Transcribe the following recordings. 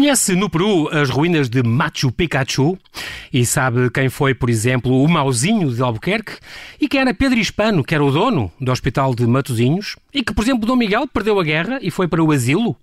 Conhece no Peru as ruínas de Machu Picchu e sabe quem foi, por exemplo, o Mauzinho de Albuquerque e quem era Pedro Hispano, que era o dono do Hospital de Matosinhos e que, por exemplo, Dom Miguel perdeu a guerra e foi para o asilo?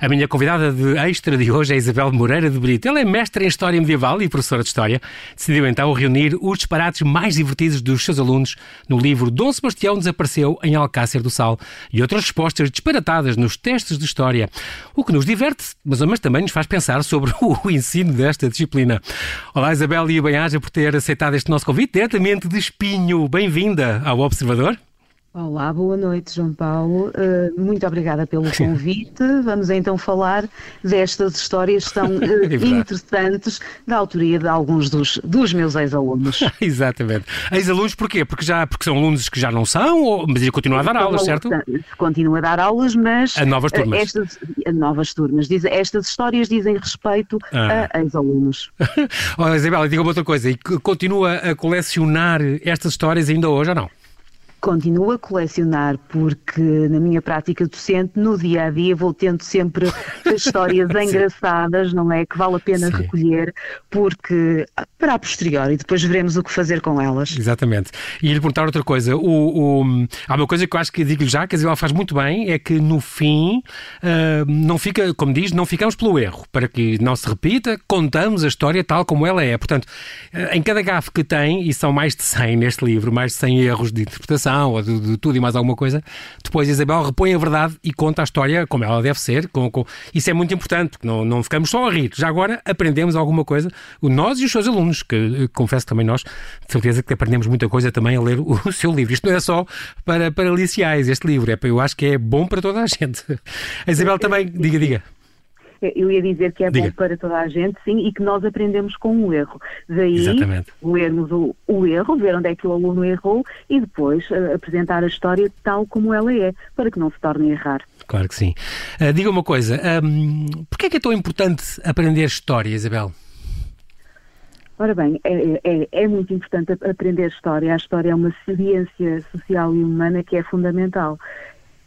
A minha convidada de extra de hoje é Isabel Moreira de Brito. Ela é mestra em História Medieval e professora de História. Decidiu então reunir os disparates mais divertidos dos seus alunos no livro Dom Sebastião desapareceu em Alcácer do Sal e outras respostas disparatadas nos testes de História. O que nos diverte, mas, mas também nos faz pensar sobre o ensino desta disciplina. Olá Isabel e bem-aja por ter aceitado este nosso convite diretamente de Espinho. Bem-vinda ao Observador. Olá, boa noite, João Paulo. Uh, muito obrigada pelo convite. Vamos então falar destas histórias tão uh, interessantes da autoria de alguns dos, dos meus ex-alunos. Exatamente. Ex-alunos porquê? Porque, já, porque são alunos que já não são, ou, mas ele continua a dar aulas, certo? Continua a dar aulas, mas... A novas turmas. Estas, a novas turmas. Diz, estas histórias dizem respeito ah. a ex-alunos. oh, Isabela, diga-me outra coisa. E continua a colecionar estas histórias ainda hoje ou não? Continuo a colecionar porque na minha prática docente, no dia a dia, vou tendo sempre histórias engraçadas, não é? Que vale a pena Sim. recolher, porque para a posteriori, depois veremos o que fazer com elas. Exatamente. E lhe perguntar outra coisa. O, o, há uma coisa que eu acho que digo-lhe já, que a Isabel faz muito bem, é que no fim uh, não fica, como diz, não ficamos pelo erro. Para que não se repita, contamos a história tal como ela é. Portanto, uh, em cada gafe que tem, e são mais de 100 neste livro, mais de 100 erros de interpretação, ou de, de, tudo e mais alguma coisa, depois Isabel repõe a verdade e conta a história como ela deve ser. Com, com... Isso é muito importante, não, não ficamos só a rir. Já agora aprendemos alguma coisa, nós e os seus alunos, que eh, confesso também nós, de certeza que aprendemos muita coisa também a ler o seu livro. Isto não é só para, para liciais, este livro, é, eu acho que é bom para toda a gente. A Isabel também, diga, diga eu ia dizer que é Diga. bom para toda a gente, sim, e que nós aprendemos com o erro. Daí Exatamente. lermos o, o, erro, ver onde é que o aluno errou e depois uh, apresentar a história tal como ela é, para que não se torne a errar. Claro que sim. Uh, diga uma coisa, um, porquê é que é tão importante aprender história, Isabel? Ora bem, é, é, é, muito importante aprender história. A história é uma ciência social e humana que é fundamental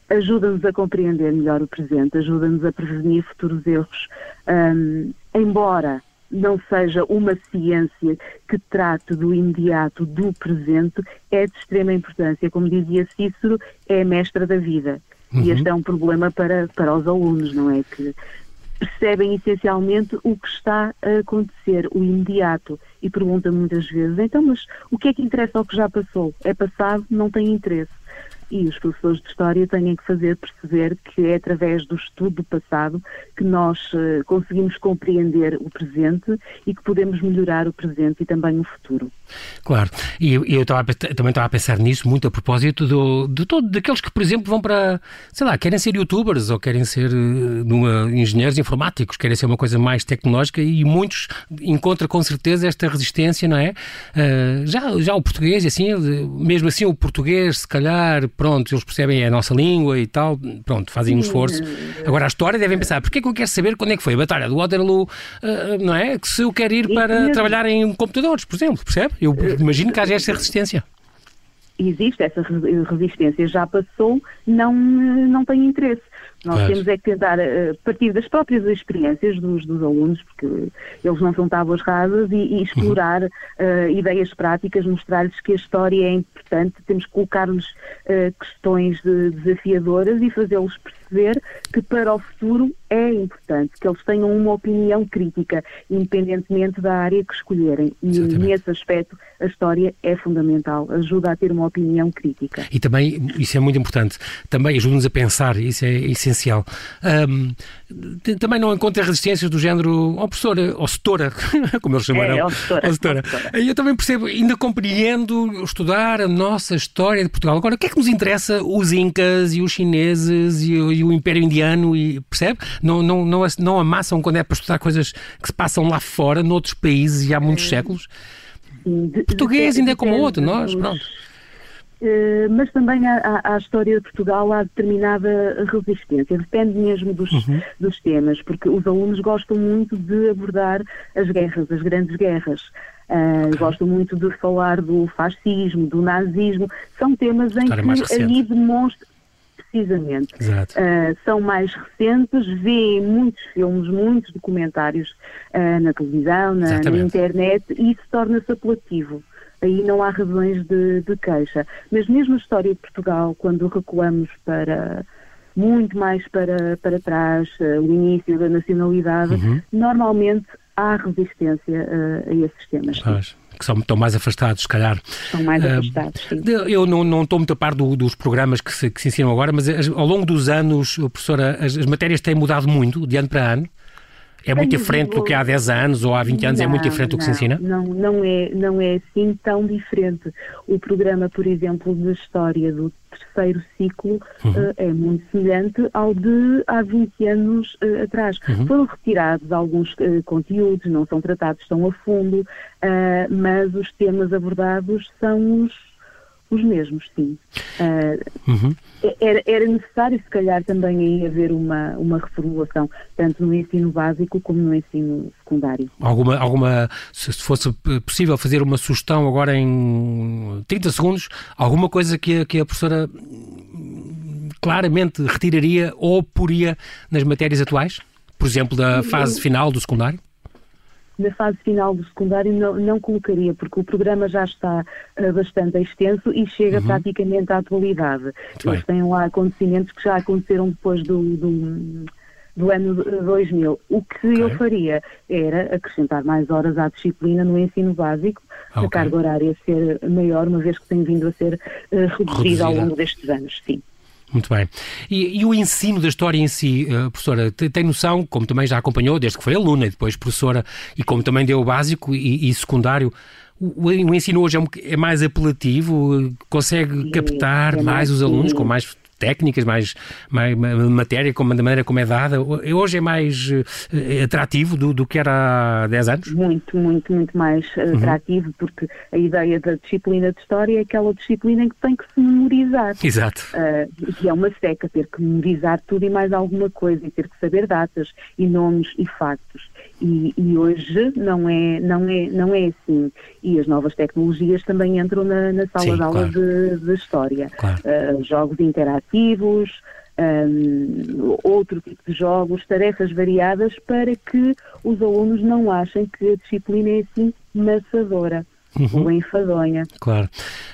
ajuda-nos a compreender melhor o presente, ajuda-nos a prevenir futuros erros, um, embora não seja uma ciência que trate do imediato, do presente, é de extrema importância. Como dizia Cícero, é a mestra da vida. Uhum. E este é um problema para, para os alunos, não é? Que percebem essencialmente o que está a acontecer, o imediato, e perguntam muitas vezes, então, mas o que é que interessa ao que já passou? É passado, não tem interesse e os professores de História têm que fazer perceber que é através do estudo do passado que nós uh, conseguimos compreender o presente e que podemos melhorar o presente e também o futuro. Claro, e eu, eu estava, também estava a pensar nisso muito a propósito do, de todo, daqueles que, por exemplo, vão para, sei lá, querem ser youtubers ou querem ser uh, engenheiros informáticos, querem ser uma coisa mais tecnológica e muitos encontram com certeza esta resistência, não é? Uh, já, já o português, assim, mesmo assim o português, se calhar, pronto, eles percebem a nossa língua e tal, pronto, fazem um esforço. Agora, a história devem pensar, porquê é que eu quero saber quando é que foi a Batalha do Waterloo, uh, não é? Que se eu quero ir para trabalhar em computadores, por exemplo, percebe? Eu imagino que haja essa resistência existe essa resistência, já passou, não, não tem interesse. Nós claro. temos é que tentar, a partir das próprias experiências dos, dos alunos, porque eles não são tábuas rasas, e, e explorar uhum. uh, ideias práticas, mostrar-lhes que a história é importante, temos que colocar-lhes uh, questões de, desafiadoras e fazê-los perceber que para o futuro é importante que eles tenham uma opinião crítica, independentemente da área que escolherem. E Exatamente. nesse aspecto a história é fundamental, ajuda a ter uma opinião crítica. E também, isso é muito importante, também ajuda-nos a pensar, isso é essencial. Um, também não encontra resistências do género, ó oh, professora, ou oh, setora, como eles chamaram. É, oh, setora, setora. Eu também percebo, ainda compreendo estudar a nossa história de Portugal. Agora, o que é que nos interessa os incas e os chineses e, e o Império Indiano, e, percebe? Não, não, não, não amassam quando é para estudar coisas que se passam lá fora, noutros países e há muitos é. séculos. De, Português de, ainda é como outro, nós, pronto. Uh, mas também a história de Portugal há determinada resistência, depende mesmo dos, uhum. dos temas, porque os alunos gostam muito de abordar as guerras, as grandes guerras. Uh, okay. Gostam muito de falar do fascismo, do nazismo, são temas em que aí demonstra precisamente. Uh, são mais recentes, veem muitos filmes, muitos documentários uh, na televisão, na, na, internet, e isso torna-se apelativo. Aí não há razões de, de queixa. Mas mesmo a história de Portugal, quando recuamos para muito mais para, para trás, uh, o início da nacionalidade, uhum. normalmente há resistência uh, a esses temas. Que são, estão mais afastados, se calhar. Estão mais uh, afastados, sim. Eu não, não estou muito a par do, dos programas que se, que se ensinam agora, mas ao longo dos anos, professora, as, as matérias têm mudado muito, de ano para ano? É muito diferente do que há 10 anos ou há 20 anos? Não, é muito diferente do que não, se ensina? Não, não é, não é assim tão diferente. O programa, por exemplo, de História do terceiro ciclo uhum. uh, é muito semelhante ao de há 20 anos uh, atrás. Uhum. Foram retirados alguns uh, conteúdos, não são tratados tão a fundo, mas os temas abordados são os os mesmos, sim. Uh, uhum. era, era, necessário, se calhar, também aí haver uma, uma reformulação, tanto no ensino básico como no ensino secundário. Alguma, alguma, se fosse possível fazer uma sugestão agora em 30 segundos, alguma coisa que a, que a professora claramente retiraria ou poria nas matérias atuais? Por exemplo, da fase final do secundário? Na fase final do secundário não, não colocaria, porque o programa já está uh, bastante extenso e chega uhum. praticamente à atualidade. Muito Eles bem. têm lá acontecimentos que já aconteceram depois do, do, do ano 2000. O que okay. eu faria era acrescentar mais horas à disciplina no ensino básico, okay. a carga horária ser maior, uma vez que tem vindo a ser uh, reduzida, reduzida ao longo destes anos, sim. Muito bem. E, e, o ensino da história em si, uh, professora, tem, tem, noção, como também já acompanhou, desde que foi aluna e depois professora, e como também deu o básico e, e secundário, o, o, ensino hoje é, um, é mais apelativo? Consegue captar é mais, mais os alunos com mais técnicas, mais, mais matéria, como, da maneira como é dada, hoje é mais uh, atrativo do, do, que era há 10 anos? Muito, muito, muito mais uhum. atrativo, uhum. porque a ideia da disciplina de História é aquela disciplina em que tem que se memorizar. Exato. Uh, e é uma seca ter que memorizar tudo e mais alguma coisa, e ter que saber datas e nomes e factos. E, e, hoje não é, não, é, não é assim. E as novas tecnologias também entram na, na sala Sim, de aula claro. de, de, História. Claro. Uh, jogos interativos, um, outro tipo de jogos, tarefas variadas para que os alunos não achem que a disciplina é assim maçadora uhum. ou enfadonha. Claro.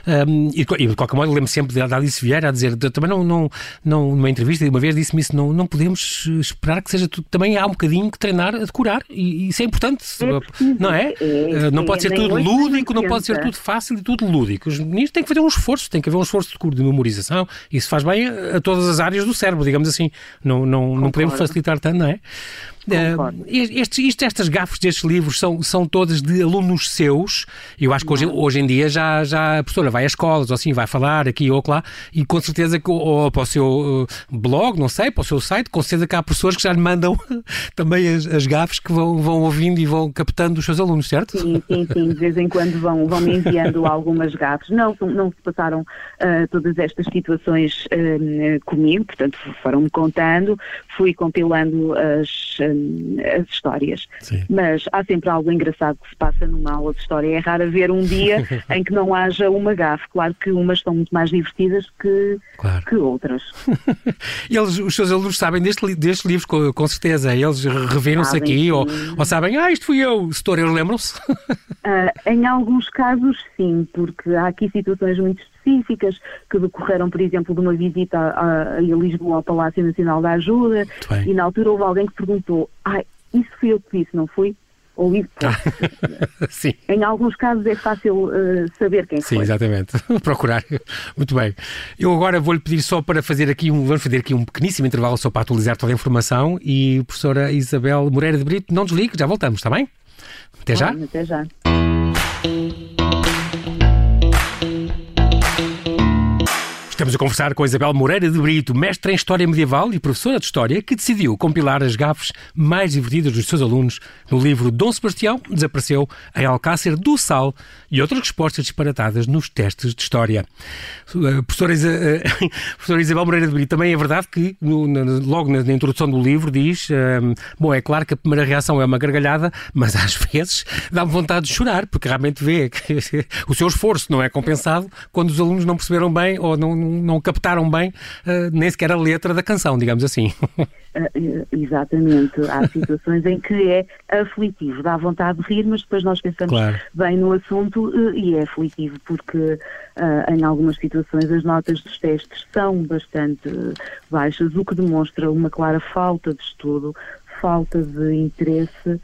Um, e, e, de qualquer modo, lembro sempre da Alice Vieira a dizer, também não, não, não numa entrevista, uma vez disse-me isso, não, não podemos esperar que seja tudo, também há um bocadinho que treinar a decorar, e, e isso é importante, é não é? é não pode ser tudo lúdico, não pode ser tudo fácil e tudo lúdico. Os meninos têm que fazer um esforço, tem que haver um esforço de, de memorização, isso faz bem a, a, todas as áreas do cérebro, digamos assim. Não, não, não podemos facilitar tanto, não é? Uh, estes, estas gafes destes livros são, são todas de alunos seus. Eu acho que hoje, hoje em dia já, já a professora vai às escolas, ou assim, vai falar aqui ou lá, e com certeza que, ou para o seu uh, blog, não sei, para o seu site, com certeza que há pessoas que já lhe mandam também as, as gafes que vão, vão ouvindo e vão captando os seus alunos, certo? Sim, sim, sim. De vez em quando vão, vão me enviando algumas gafes. Não, não se passaram uh, todas estas situações comigo, portanto, foram-me contando, fui compilando as as histórias. Sim. Mas há sempre algo engraçado que se passa numa aula de história. É raro haver um dia em que não haja uma gafe. Claro que umas são muito mais divertidas que, claro. que outras. eles, os seus alunos sabem deste, deste livro, com, com certeza. Eles reviram-se aqui ou, ou, sabem, ah, isto fui eu, setor, eles lembram-se? uh, em alguns casos, sim, porque há aqui situações muito específicas que decorreram, por exemplo, de uma visita a, a Lisboa ao Palácio Nacional da Ajuda e na altura houve alguém que perguntou, ah, isso fui eu que disse, não fui? Ou isso. Sim. Em alguns casos é fácil uh, saber quem Sim, foi. Sim, exatamente. Procurar. Muito bem. Eu agora vou-lhe pedir só para fazer aqui um, vamos fazer aqui um pequeníssimo intervalo só para atualizar toda a informação e professora Isabel Moreira de Brito, não desligue, já voltamos, está bem? Até já. até já. Estamos a conversar com Isabel Moreira de Brito, mestra em História Medieval e professora de História, que decidiu compilar as gafes mais divertidas dos seus alunos no livro Dom Sebastião Desapareceu em Alcácer do Sal e outras respostas disparatadas nos testes de História. Uh, professora, Isa, uh, professora Isabel Moreira de Brito, também é verdade que no, logo na, na, introdução do livro diz uh, bom, é claro que a primeira reação é uma gargalhada, mas às vezes dá-me vontade de chorar, porque realmente vê que o seu esforço não é compensado quando os alunos não perceberam bem ou não não captaram bem uh, nem sequer a letra da canção, digamos assim. Uh, exatamente. Há situações em que é aflitivo, dá vontade de rir, mas depois nós pensamos claro. bem no assunto uh, e é aflitivo, porque em algumas situações as notas dos testes são bastante baixas, o que demonstra uma clara falta de estudo, falta de interesse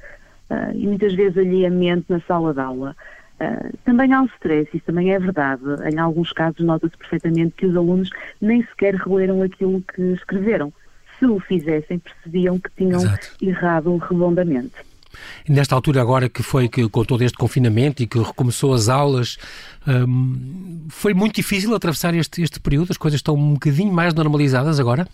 e muitas vezes alheamento na sala de aula. Uh, também há um stress, isso também é verdade. Em alguns casos nota-se perfeitamente que os alunos nem sequer releram aquilo que escreveram. Se o fizessem, percebiam que tinham Exato. errado redondamente. Nesta altura agora que foi que com todo este confinamento e que recomeçou as aulas, um, foi muito difícil atravessar este, este período? As coisas estão um bocadinho mais normalizadas agora?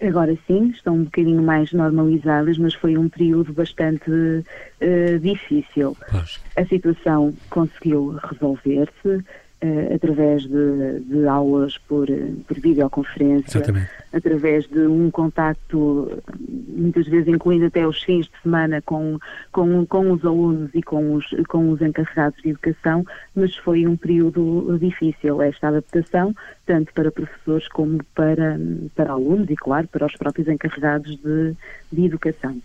Agora sim, estão um bocadinho mais normalizadas, mas foi um período bastante uh, difícil. Pois. A situação conseguiu resolver-se uh, através de, de, aulas por, por videoconferência, Exatamente. através de um contacto, muitas vezes incluindo até os fins de semana com, com, com os alunos e com os, com os encarregados de educação, mas foi um período difícil esta adaptação, tanto para professores como para, para alunos e, claro, para os próprios encarregados de, de educação.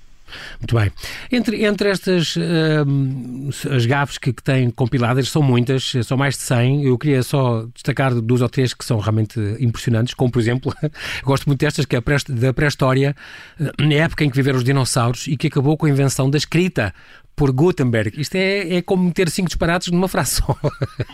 Muito bem. Entre, entre estas uh, as gafes que, que têm compiladas, são muitas, são mais de 100. Eu queria só destacar duas ou três que são realmente impressionantes, como por exemplo, gosto muito destas, que é da pré-história, na época em que viveram os dinossauros e que acabou com a invenção da escrita por Gutenberg. Isto é, é como meter cinco disparados numa frase só.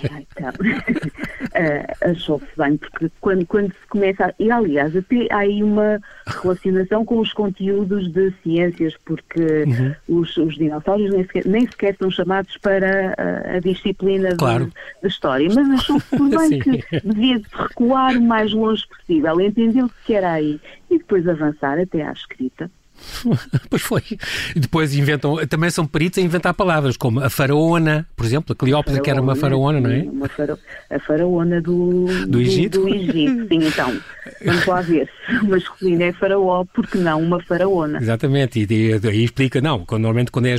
Então, uh, achou-se bem, porque quando, quando se começa. A, e aliás, até há aí uma relacionação com os conteúdos de ciências, porque uhum. os, os, dinossauros nem sequer, nem sequer são chamados para a, a disciplina claro. de, de, história. Mas achou-se bem que devia recuar o mais longe possível, entendeu-se que era aí e depois avançar até à escrita. pois foi. E depois inventam, também são peritos a inventar palavras, como a faraona, por exemplo, a Cleópatra, que era uma faraona, não é? Uma fara, a faraona do, do Egito. Do, do Egito, sim, então. Vamos lá ver. Masculino é faraó, porque não uma faraona? Exatamente, e aí explica, não, quando, normalmente quando é,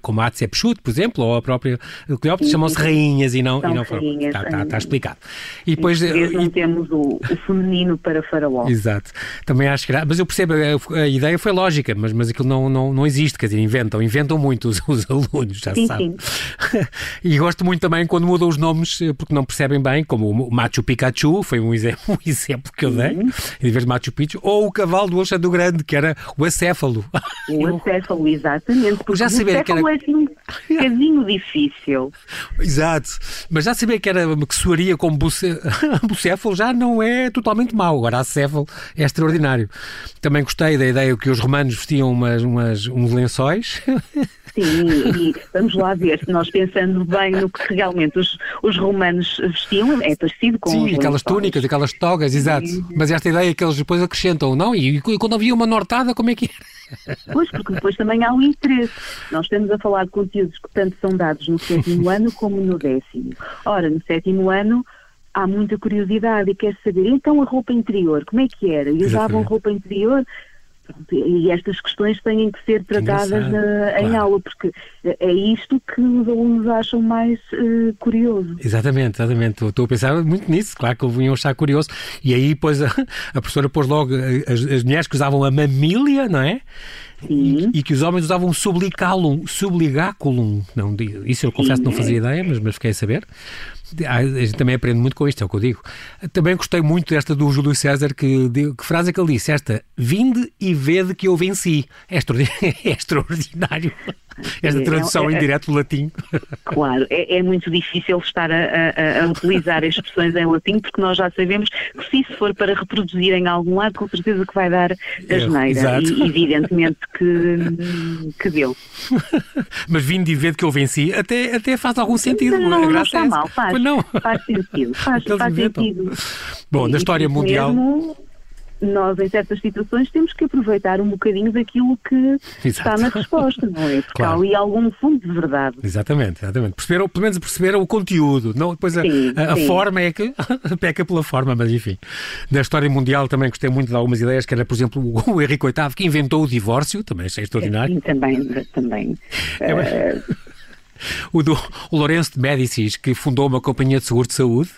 como a Hatshepsut, por exemplo, ou a própria Cleópatra, chamam-se rainhas e não, e não faraó. Está, está, está, explicado. E depois. E não temos o, o, feminino para faraó. Exato. Também acho que. Mas eu percebo, a, a ideia foi lógica lógica, mas, mas aquilo não, não, não existe, quer dizer, inventam, inventam muito os, os alunos, já sim, sabe. Sim. e gosto muito também quando mudam os nomes eh, porque não percebem bem, como o Machu Pikachu, foi um exemplo, um exemplo que eu dei, uhum. em vez de Machu Picchu, ou o cavalo do Alexandre Grande, que era o acéfalo. O acéfalo, exatamente. Porque já sabia que era... é assim um bocadinho difícil. Exato, mas já sabia que, era, que soaria como bucé... bucéfalo já não é totalmente mau, agora acéfalo é extraordinário. Também gostei da ideia que os romanos vestiam umas, umas, uns lençóis. Sim, e vamos lá ver, se nós pensando bem no que realmente os, os romanos vestiam, é parecido com Sim, aquelas lençóis. túnicas, aquelas togas, exato. Sim. Mas esta ideia que eles depois acrescentam, não? E, e quando havia uma nortada, como é que era? Pois, porque depois também há o interesse. Nós estamos a falar de conteúdos que tanto são dados no sétimo ano como no décimo. Ora, no sétimo ano há muita curiosidade e quer saber, então a roupa interior, como é que era? E usavam roupa interior? E estas questões têm que ser tratadas na, em aula, porque é isto que os alunos acham mais uh, curioso. Exatamente, exatamente. Estou a pensar muito nisso, claro que vinham achar curioso. E aí, depois, a, a professora pôs logo as, as mulheres que usavam a mamília, não é? Sim. E, e, que os homens usavam subliculum, subligaculum. Não, isso eu confesso que não fazia ideia, mas, mas fiquei a saber. Ah, a gente também aprende muito com isto, é o que eu digo. Também gostei muito desta do Júlio César, que, que frase é que ele disse? Esta, vinde e vede que eu venci. É extraordinário. É extraordinário. Esta é, tradução é, é, em direto do latim. Claro, é, é muito difícil estar a, a, a, utilizar expressões em latim, porque nós já sabemos que se isso for para reproduzir em algum lado, com certeza que vai dar a geneira. E evidentemente que, que deu. Mas vindo e ver que eu venci, até, até faz algum sentido. Não, não, não está mal, faz, não. faz sentido. Faz, faz sentido. Bom, na história mundial. Mesmo, nós, em certas situações, temos que aproveitar um bocadinho daquilo que Exato. está na resposta, não é? Porque claro. há ali algum fundo de verdade. Exatamente, exatamente. Perceberam, pelo menos perceberam o conteúdo. Não, depois sim, a, a, forma é que peca pela forma, mas enfim. Na história mundial também gostei muito de algumas ideias, que era, por exemplo, o Henrique VIII, que inventou o divórcio, também é extraordinário. Sim, também, também. É, uh... o, do, o Lourenço de Médicis, que fundou uma companhia de seguro de saúde.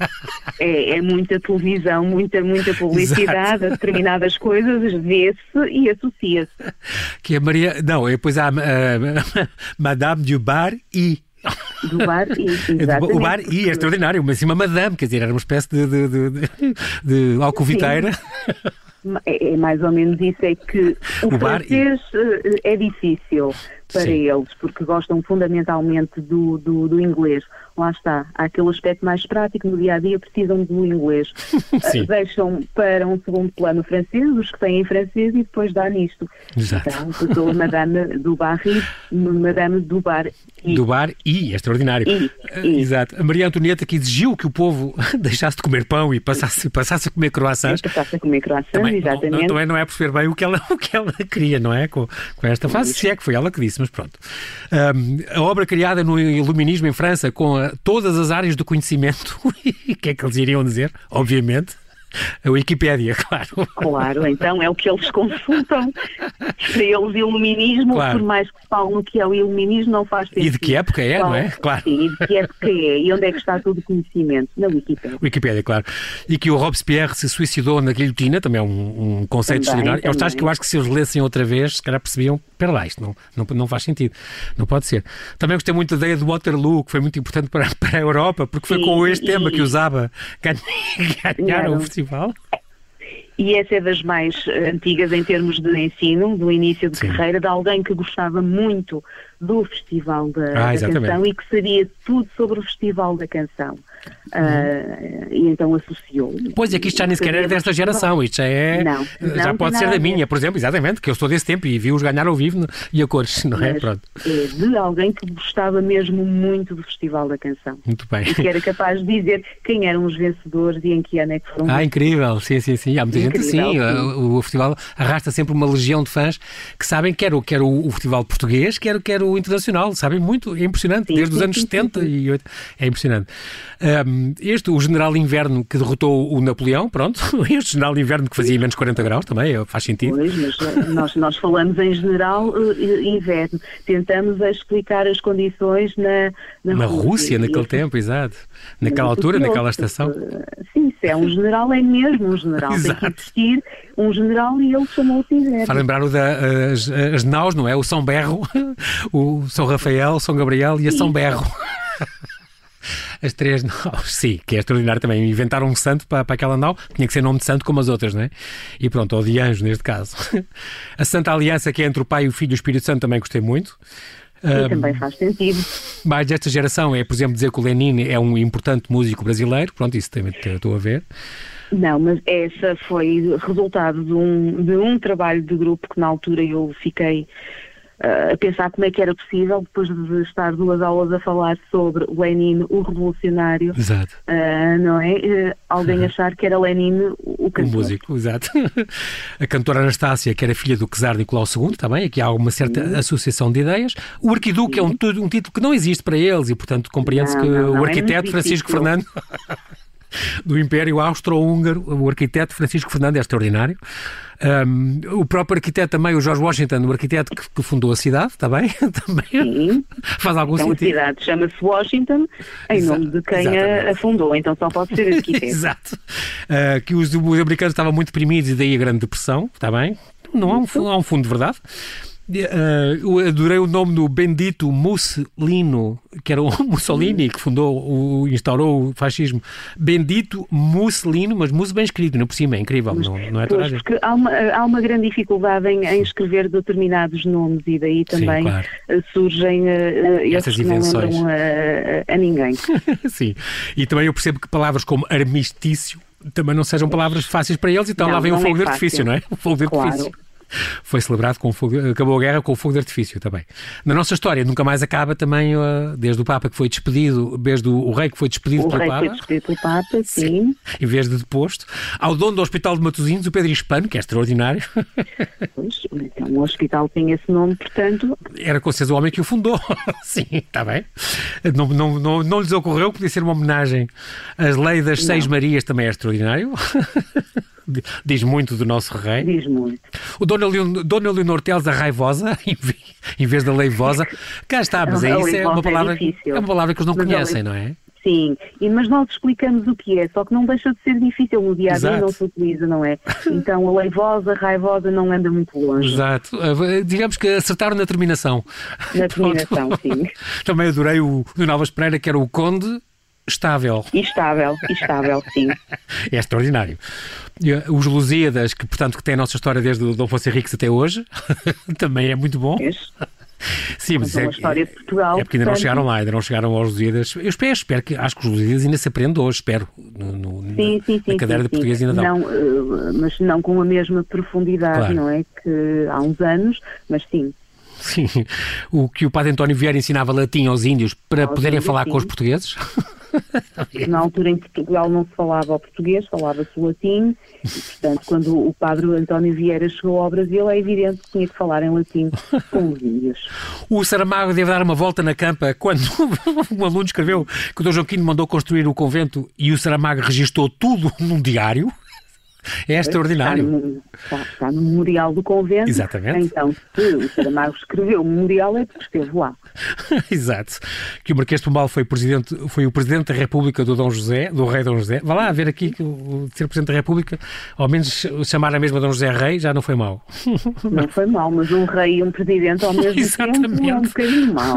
é, é, muita televisão, muita, muita publicidade, a determinadas coisas, vê-se e associa-se. Que a Maria. Não, depois há a, a, Madame du Bar e do bar I, exatamente. O bar I é extraordinário, mas assim uma madame, quer dizer, era uma espécie de, de, de, de, alcoviteira. Sim. É, é, mais ou menos isso, é que o, o francês I. Eh, é difícil para Sim. eles, porque gostam fundamentalmente do, do, do, inglês. Lá está, há aquele aspecto mais prático, no dia a dia precisam do inglês. Uh, deixam para um segundo plano francês, os que têm francês, e depois dá nisto. Exato. Então, sou Madame do Barri, Madame do Bar. Do Bar I, é extraordinário. I. Exato. A Maria Antonieta que exigiu que o povo deixasse de comer pão e passasse, passasse a comer croissants. Passasse a comer croissants, também, exatamente. Não, não, é, não é perceber bem o que ela, o que ela queria, não é? Com, com esta fase, se é que foi ela que disse mas pronto. Um, a obra criada no Iluminismo em França, com a, todas as áreas do conhecimento, o que é que eles iriam dizer? Obviamente. A Wikipédia, claro. Claro, então é o que eles consultam. Para eles, iluminismo, claro. por mais que no que é o iluminismo, não faz sentido. E de que época é, não é? Claro. Sim, e de que época é. E onde é que está todo o conhecimento? Na Wikipédia. Wikipédia, claro. E que o Robespierre se suicidou na guilhotina, também é um, um conceito extraordinário. É os tais que eu acho que se eles lessem outra vez, se calhar percebiam, espera lá, isto não, não, não faz sentido. Não pode ser. Também gostei muito da ideia do Waterloo, que foi muito importante para, para a Europa, porque foi com este tema que usava ganhar o festival? E essa é das mais eh, antigas em termos de ensino, do início de Sim. carreira, de alguém que gostava muito do Festival da, ah, da Canção e que sabia tudo sobre o Festival da Canção. Uh, e então associou. Pois é que isto já nem sequer era desta geração, isto já é. Não, já não pode ser da minha, por exemplo, exatamente, que eu sou desse tempo e vi-os ganhar ao vivo e a cores, não é? Pronto. É de alguém que gostava mesmo muito do Festival da Canção. Muito bem. E que era capaz de dizer quem eram os vencedores e em que ano é que foram. Ah, incrível, sim, sim, sim. Há muita incrível, gente assim. Sim. O, o, festival arrasta sempre uma legião de fãs que sabem quer o, quer o, o festival português, quer, quer o internacional, sabem muito, é impressionante, sim, desde sim, os anos sim, 70 e 80. É impressionante. Um, este, o general inverno que derrotou o Napoleão, pronto, este general inverno que fazia menos 40 graus também, é, faz sentido. Pois, mas eh, nós, nós falamos em general uh, inverno, tentamos explicar as condições na, na, na Rússia. Rússia naquele tempo, exato. Naquela altura, naquela estação. Sim, se é um general, é mesmo um general. Tem que existir um general e ele chamou-se inverno. Para lembrar o da, as, naus, não é? O São Berro, o São Rafael, São Gabriel e a São Berro. As três naus, sim, que é extraordinário também. Inventaram um santo para, para aquela nau, tinha que ser nome de santo como as outras, não é? E pronto, ou de anjo neste caso. A Santa Aliança, que é entre o Pai, o Filho e o Espírito Santo, também gostei muito. E um, também faz sentido. Mais desta geração é, por exemplo, dizer que o Lenin é um importante músico brasileiro. Pronto, isso também estou a ver. Não, mas essa foi resultado de um, de um trabalho de grupo que na altura eu fiquei a pensar como é que era possível, depois de estar duas aulas a falar sobre Lenin, o revolucionário. Uh, não é? Uh, alguém achar que era Lenin o cantor. O músico, exato. A cantora Anastácia, que era filha do czar Nicolau II, também, aqui há uma certa associação de ideias. O arquiduque é um, um, título que não existe para eles e, portanto, compreende-se que não, não, o é arquiteto é Francisco Fernando do Império Austro-Húngaro, o arquiteto Francisco Fernando é extraordinário. Um, o próprio arquiteto também, o George Washington, o arquiteto que, que fundou a cidade, está bem? também Sim. faz algum então, sentido. a cidade chama-se Washington em Exato. nome de quem a, a, fundou, então só pode ser arquiteto. Exato. Uh, que os, os americanos estavam muito deprimidos e daí a grande depressão, está bem? Não há um, há um fundo de verdade. Uh, adorei o nome do bendito Mussolino, que era o Mussolini que fundou, o, instaurou o fascismo. Bendito Mussolino, mas Mus bem escrito, não por cima, é incrível, mas, não, não é pois, porque há uma, há uma grande dificuldade em, em escrever determinados nomes e daí também Sim, claro. Eh, surgem uh, essas invenções não a, a ninguém. Sim, e também eu percebo que palavras como armistício também não sejam palavras fáceis para eles, então não, lá vem o fogo é de artifício, não é? O fogo de claro. Foi celebrado com fogo, acabou a guerra com o fogo de artifício também. Na nossa história nunca mais acaba também, uh, desde o Papa que foi despedido, desde o, o rei que foi despedido o pelo rei Papa. Foi despedido pelo Papa, sim. sim. Em vez de deposto. Ao dono do Hospital de Matosinhos, o Pedro Hispano, que é extraordinário. Pois, então o hospital tem esse nome, portanto. Era com certeza o homem que o fundou. sim, está bem. Não, não, não, não lhes ocorreu, podia ser uma homenagem. As leis das não. Seis Marias também é extraordinário. Diz muito do nosso rei. Diz muito. O Dona, Leon, Dona Leonor Teles, a raivosa, em vez da leivosa. Cá está, mas é isso é uma palavra, é, é uma palavra que eles não conhecem, não é? Sim, e, mas nós explicamos o que é, só que não deixa de ser difícil no dia a dia, não se utiliza, não é? Então a leivosa, a raivosa não anda muito longe. Exato. Eh, digamos que acertaram na terminação. Na terminação, sim. Também adorei o do Novas Pereira, que era o Conde estável. Estável, estável, sim. É extraordinário. Os Lusíadas, que portanto que tem a nossa história desde o Dom Afonso Henriques até hoje, também é muito bom. Sim, mas, mas é, uma história de Portugal. É porque ainda portanto... não chegaram lá, ainda não chegaram aos Lusíadas. Eu espero, espero que, acho que os Lusíadas ainda se aprendem hoje, espero. No, no, sim, sim, sim, na cadeira sim, de português ainda não. não uh, mas não com a mesma profundidade, claro. não é? Que há uns anos, mas sim. Sim, o que o Padre António Vieira ensinava latim aos índios para aos poderem índios, falar sim. com os portugueses. Na altura em Portugal não se falava o português, falava-se o latim, e, portanto, quando o padre António Vieira chegou ao Brasil, é evidente que tinha que falar em latim com os índios. O Saramago deve dar uma volta na campa quando um aluno escreveu que o Dom Joaquim mandou construir o convento e o Saramago registou tudo num diário. É extraordinário. Está no, está, está no memorial do convento. Exatamente. Então, se o Saramago escreveu o memorial, é porque esteve lá. Exato. Que o Marquês de Pombal foi, presidente, foi o Presidente da República do Dom José, do Rei Dom José. Vá lá ver aqui que o ser Presidente da República, ao menos chamar a mesma Dom José Rei, já não foi mau. Não foi mau, mas um rei e um presidente ao mesmo Exatamente. tempo é um bocadinho mau.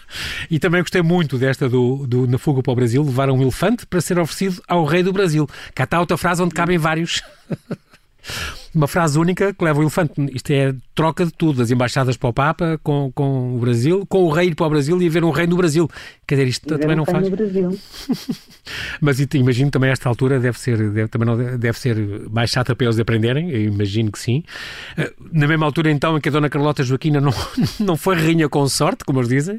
e também gostei muito desta do, do Na Fuga para o Brasil, levar um elefante para ser oferecido ao Rei do Brasil. Cá está outra frase onde cabem vários. Uma frase única que leva o elefante. Isto é troca de tudo, das embaixadas para o Papa, com, com o Brasil, com o rei ir para o Brasil e haver um rei no Brasil. Quer dizer, isto também um não faz. No Brasil. Mas imagino também esta altura deve ser, deve, também não, deve ser mais chata para eles aprenderem, eu imagino que sim. Eh, na mesma altura, então, em que a Dona Carlota Joaquina não, não foi rainha com sorte, como eles dizem.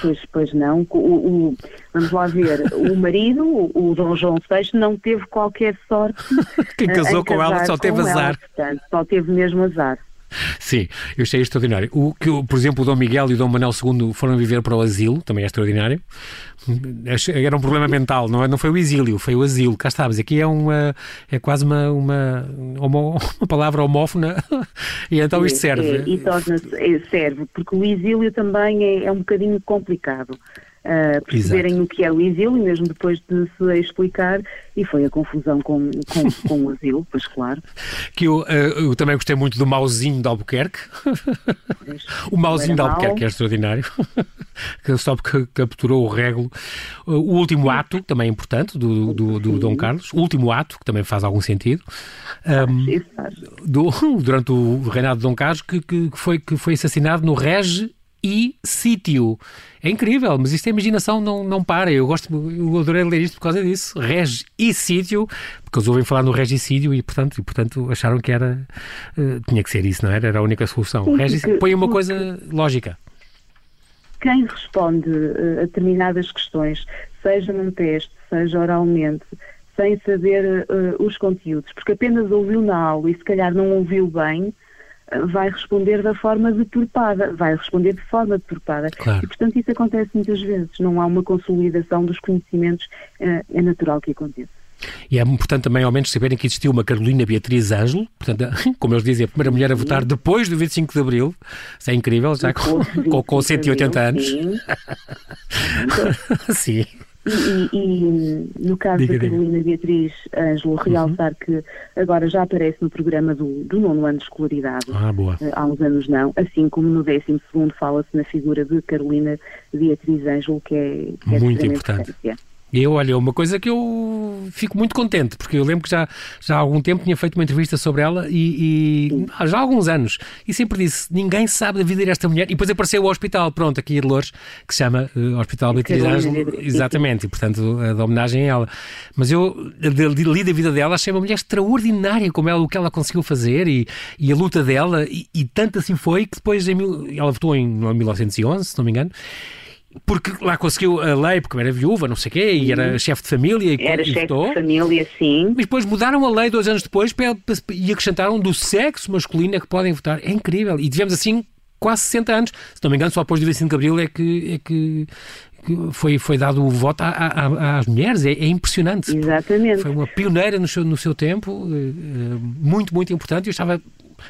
Pois, pois não. O, o, vamos lá ver. O marido, o, Dom João VI, não teve qualquer sorte. Quem casou com ela só teve azar. Ela, portanto, só teve mesmo azar. Sim, eu achei extraordinário. O que, por exemplo, o Dom Miguel e o Dom Manuel II foram viver para o asilo, também é extraordinário. Era um problema mental, não, é? não foi o exílio, foi o asilo. Cá estávamos. Aqui é uma é quase uma, uma, uma, palavra homófona e então isto serve. É, e torna-se, é, serve, porque o exílio também é, é um bocadinho complicado uh, perceberem Exato. o que é o exílio, mesmo depois de se explicar, e foi a confusão com, com, com o asilo, pois claro. Que eu, uh, eu, também gostei muito do Mauzinho de Albuquerque. o Mauzinho de Albuquerque é extraordinário. que só porque capturou o régolo. O último ato, também é importante, do, do, do Dom Carlos. O último ato, que também faz algum sentido. Um, do, durante o reinado de Dom Carlos, que, que, foi, que foi assassinado no Rege e sítio. É incrível, mas isto é imaginação, não, não para. Eu gosto, eu adorei ler isto por causa disso. Regi e sítio, porque eles ouvem falar no regicídio e, portanto, e, portanto acharam que era. Uh, tinha que ser isso, não era? Era a única solução. Sim, põe uma coisa lógica. Quem responde uh, a determinadas questões, seja num teste, seja oralmente, sem saber uh, os conteúdos, porque apenas ouviu na aula e se calhar não ouviu bem, vai responder da forma deturpada, vai responder de forma deturpada. Claro. E, portanto, isso acontece muitas vezes. Não há uma consolidação dos conhecimentos, eh, é natural que aconteça. E é importante também, ao menos, saberem que existiu uma Carolina Beatriz Ângelo, portanto, como eles dizem, a primeira mulher a votar depois do 25 de Abril. Isso é incrível, já com, com, com 180 anos. Sim. sim. E, e, no caso diga, da Carolina Beatriz Ângelo, realçar uhum. que agora já aparece no programa do, do nono ano de escolaridade. Ah, boa. Eh, há uns anos não. Assim como no décimo segundo fala-se na figura de Carolina Beatriz Ângelo, que é, que é muito importante. E eu, olha, uma coisa que eu fico muito contente, porque eu lembro que já, já há algum tempo tinha feito uma entrevista sobre ela e, e ah, já há alguns anos, e sempre disse: ninguém sabe da vida desta mulher. E depois apareceu o hospital, pronto, aqui em Lourdes, que se chama uh, Hospital Beatriz Ângelo, exatamente, e portanto, a da homenagem a ela. Mas eu li da vida dela, achei uma mulher extraordinária, como ela, o que ela conseguiu fazer e, e a luta dela, e, e tanto assim foi que depois, em, ela votou em 1911, se não me engano porque lá conseguiu a lei, porque era viúva, não sei o quê, e era uhum. chefe de família. E, era chefe de família, sim. Mas depois mudaram a lei dois anos depois e acrescentaram do sexo masculino é que podem votar. É incrível. E tivemos assim quase 60 anos. Se não me engano, só depois do 25 de Abril é que, é que foi, foi dado o voto a, a, às mulheres. É, é, impressionante. Exatamente. Foi uma pioneira no seu, no seu tempo, eh, eh, muito, muito importante. Eu estava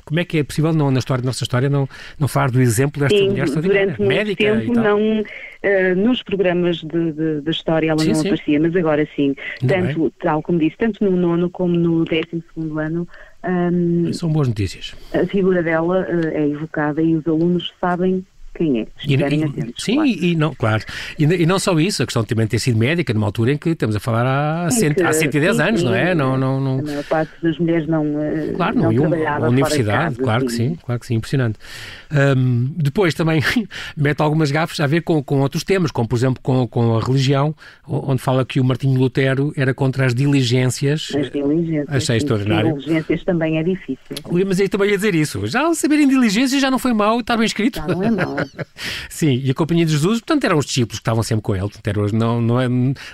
como é que é possível não, na história, nossa história não, não falar do exemplo desta Sim, mulher durante muito médica tempo não, uh, nos programas de, de, de história ela Sim, não sim. aparecia, mas agora sim. Tanto, tal como disse, tanto no nono como no décimo segundo ano, hum, São boas notícias. a figura dela uh, é evocada e os alunos sabem quem é, E- e- atentos. sim, claro. e, não, claro. E, e não só isso, a questão também de ter sido médica numa altura em que estamos a falar há, cento, que- há 110 sim, anos, sim, não é? Não, não, não, A maior parte das mulheres não, uh, Claro, não não, trabalhava uma universidade, casa, claro que sim, claro que sim, impressionante. Hum, depois também mete algumas gafes a ver com, com outros temas, como por exemplo com, com a religião, onde fala que o Martinho Lutero era contra as diligências. As diligências. Achei extraordinário. As diligências também é difícil. Mas eu também ia dizer isso. Já saberem diligência já não foi mau, está bem escrito. Já não é mau. Sim, e a Companhia de Jesus, portanto, eram os discípulos que estavam sempre com ele. Portanto, eram não, não é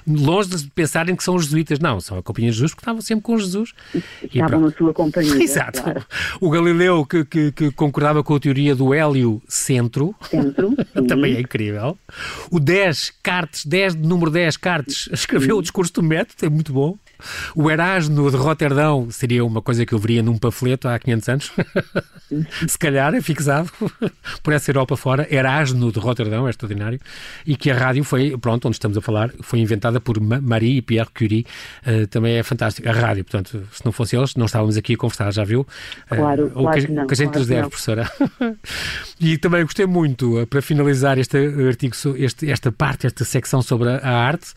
longe de pensarem que são os jesuítas, não, são a Companhia de Jesus porque estavam sempre com Jesus. E Estavam na sua companhia. Exato. Claro. O Galileu, que, que- que concordava com a teoria do hélio centro, Centro. sim. também é incrível. O 10 Cartes, 10 de número 10 Cartes, escreveu o discurso do método, é muito bom. O Erasmo de Roterdão seria uma coisa que eu veria num panfleto há 500 anos. Se calhar é fixado por essa Europa fora. Erasmo de Roterdão, é extraordinário. E que a rádio foi, pronto, onde estamos a falar, foi inventada por Ma- Marie e Pierre Curie. Eh, também é fantástico. A rádio, portanto, se não fosse eles, não estávamos aqui a conversar, já viu? Eh, Claro, o claro que, que não, o que a gente claro lhes deve, não. professora. e também gostei muito, eh, para finalizar este artigo, este- esta parte, esta secção sobre a arte,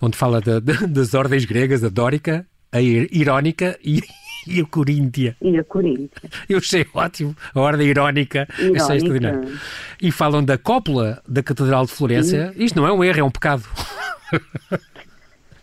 onde fala da- da- das ordens gregas, a dórica, a ir- irónica e, e a coríntia. E a Coríntia. Eu achei ótimo, a ordem irónica, achei Irónica. extraordinário. E falam da cópula da Catedral de Florença. Isto não é um erro, é um pecado.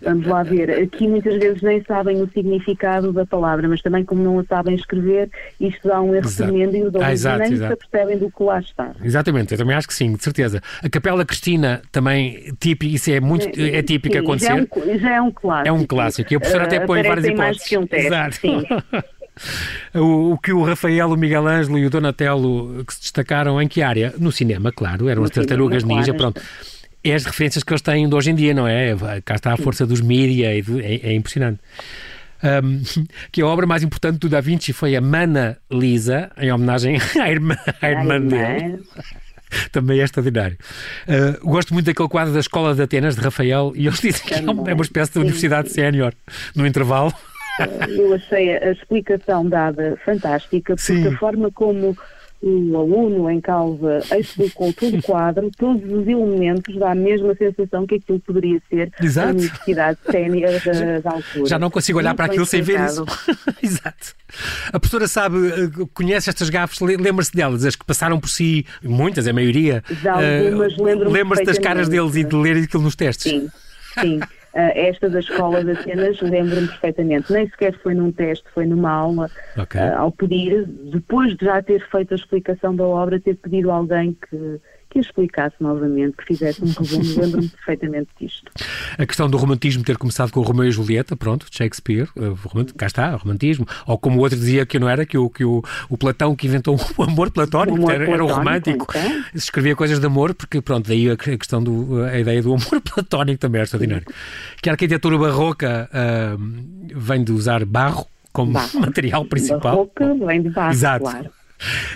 Vamos lá ver. Aqui muitas vezes nem sabem o significado da palavra, mas também como não a sabem escrever, isto dá um erro Exato. tremendo e os Ah, alunos exato, nem exato. se apercebem do que lá está. Exatamente, eu também acho que sim, de certeza. A Capela Cristina também, típico, isso é muito é típico Sim, acontecer. Já é, um, já é um clássico. É um clássico. E a professora até Ah, põe várias em mais hipóteses. que um teste. Exato. Sim. O, o que o Rafael, o Miguel Ângelo e o Donatello que se destacaram em que área? No cinema, claro, eram No as tartarugas cinema, ninja, claro. pronto. É as referências que eles têm de hoje em dia, não é? Cá está a força dos mídia, é, é impressionante. Um, que a obra mais importante do Da Vinci foi a Mana Lisa, em homenagem à irmã, à irmã dele. Também é extraordinário. Uh, gosto muito daquele quadro da Escola de Atenas, de Rafael, e eles dizem que é uma, é espécie de universidade sénior, no intervalo. Eu achei a explicação dada fantástica, porque Sim. a forma como o aluno em causa explicou todo o quadro, todos os elementos, dá a mesma sensação que aquilo poderia ser Exato. a universidade sénior da, altura. Já não consigo olhar Muito para aquilo sem ver isso. Exato. A professora sabe, eh, conhece estas gafes, le- lembra-se delas, as que passaram por si, muitas, a maioria. Já algumas eh, lembro-me Lembra-se das caras deles e de ler aquilo nos testes. Sim, sim. Ah, esta da Escola de Atenas lembro-me perfeitamente. Nem sequer foi num teste, foi numa aula. Ok. ah, ao pedir, depois de já ter feito a explicação da obra, ter pedido a alguém que, que a explicasse novamente, que fizesse um resumo. Lembro-me perfeitamente disto. A questão do romantismo ter começado com o Romeu e Julieta, pronto, de Shakespeare, eh, cá está, romantismo. Ou como o outro dizia que não era, que o, que o, o Platão que inventou o amor platónico, O amor era, era o romântico. então. Escrevia coisas de amor, porque pronto, daí a que- a questão do, a ideia do amor platónico também é extraordinário. Que a arquitetura barroca ah, vem de usar barro como Barro. material principal. Barroca vem de barro, Exato. claro.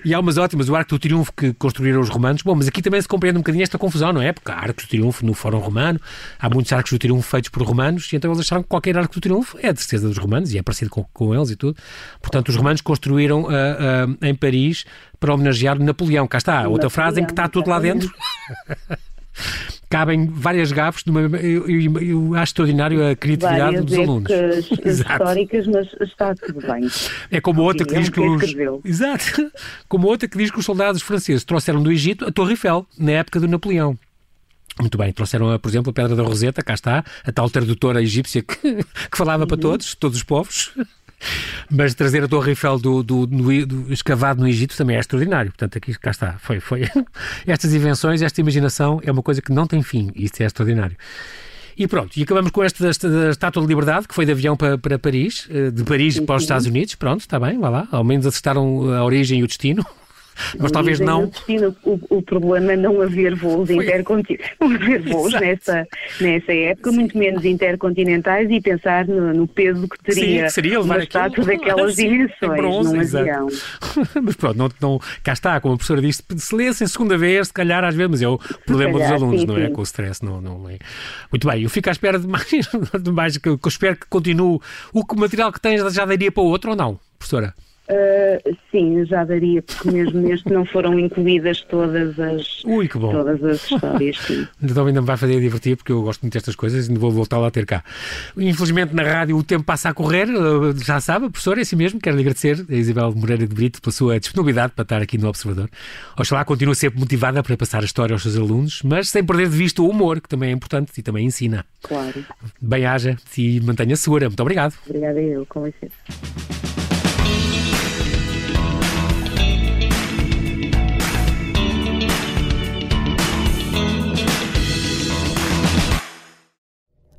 E há umas ótimas, o Arco do Triunfo que construíram os romanos. Bom, mas aqui também se compreende um bocadinho esta confusão, não é? Porque há Arcos do Triunfo no Fórum Romano, há muitos Arcos do Triunfo feitos por romanos, e então eles acharam que qualquer Arco do Triunfo é de certeza dos romanos e é parecido com, com eles e tudo. Portanto, os romanos construíram ah, ah, em Paris para homenagear Napoleão. Cá está, outra Napoleão, frase em que está tudo lá dentro. Cabem várias gafes, numa, eu, eu- eu acho extraordinário a criatividade Várias dos alunos. históricas, mas está tudo bem. É como outra que Sim, diz que os. Exato. Como outra que diz que os soldados franceses trouxeram do Egito a Torre Eiffel, na época do Napoleão. Muito bem, trouxeram, por exemplo, a Pedra da Roseta, cá está, a tal tradutora egípcia que, que falava para todos, todos os povos. Mas trazer a Torre Eiffel do, do, no- do- escavado no Egito também é extraordinário. Portanto, aqui cá está. Foi, foi. Estas invenções, esta imaginação é uma coisa que não tem fim. Isto é extraordinário. E pronto, e acabamos com esta, da Estátua de Liberdade, que foi de avião para, para Paris, eh, de Paris para os sim. Estados Unidos. Pronto, está bem, vá lá. Ao menos acertaram a origem e o destino. Mas talvez não. Destino, o, o, problema é não haver voos intercontinentais, não haver voos nessa, nessa época, muito menos intercontinentais e pensar no, no peso que teria Sim, que seria levar daquelas dimensões bronze, num avião. mas pronto, não, não, cá está, como a professora disse, se lesse em segunda vez, se calhar às vezes, mas é o problema calhar, dos alunos, sim, não é? Com o stress, não, não é. Muito bem, eu fico à espera de mais, de mais que, que eu espero que continue. O material que tens já daria para o outro ou não, professora? Uh, sim, já daria, porque mesmo neste não foram incluídas todas as, Ui, que bom. Todas as histórias. Sim. então ainda me vai fazer divertir, porque eu gosto muito destas coisas e vou voltar lá a ter cá. Infelizmente na rádio o tempo passa a correr, já sabe, professor, é assim mesmo. Quero lhe agradecer a Isabel Moreira de Brito pela sua disponibilidade para estar aqui no Observador. Oxalá continue sempre motivada para passar a história aos seus alunos, mas sem perder de vista o humor, que também é importante e também ensina. Claro. Bem-haja e mantenha-se segura. Muito obrigado. Obrigada eu, com licença.